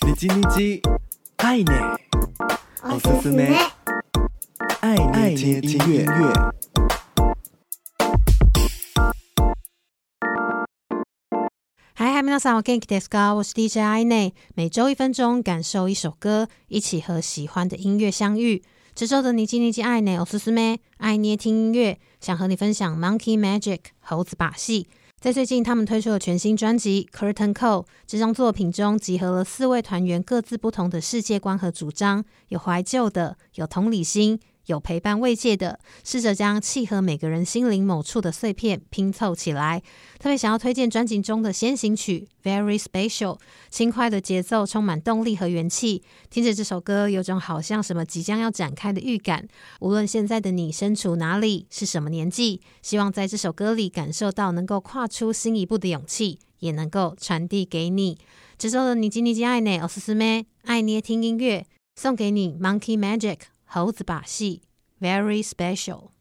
你叽你叽，爱捏，おすすめ，爱捏听音乐。嗨嗨，皆さんお元気ですか？我是 DJ 爱捏，每周一分钟，感受一首歌，一起和喜欢的音乐相遇。这周的你叽你叽爱捏，おすすめ，爱捏听音乐，想和你分享 Monkey Magic 猴子把戏。 在最近，他们推出了全新专辑《Curtain Call》。这张作品中集合了四位团员各自不同的世界观和主张，有怀旧的，有同理心。有陪伴慰藉的，试着将契合每个人心灵某处的碎片拼凑起来。特别想要推荐专辑中的先行曲《Very Special》，轻快的节奏充满动力和元气。听着这首歌，有种好像什么即将要展开的预感。无论现在的你身处哪里，是什么年纪，希望在这首歌里感受到能够跨出新一步的勇气，也能够传递给你。这周的你叽你叽爱捏，おすすめ，爱捏听音乐，送给你 Monkey Magic。 猴子把戏，Very special。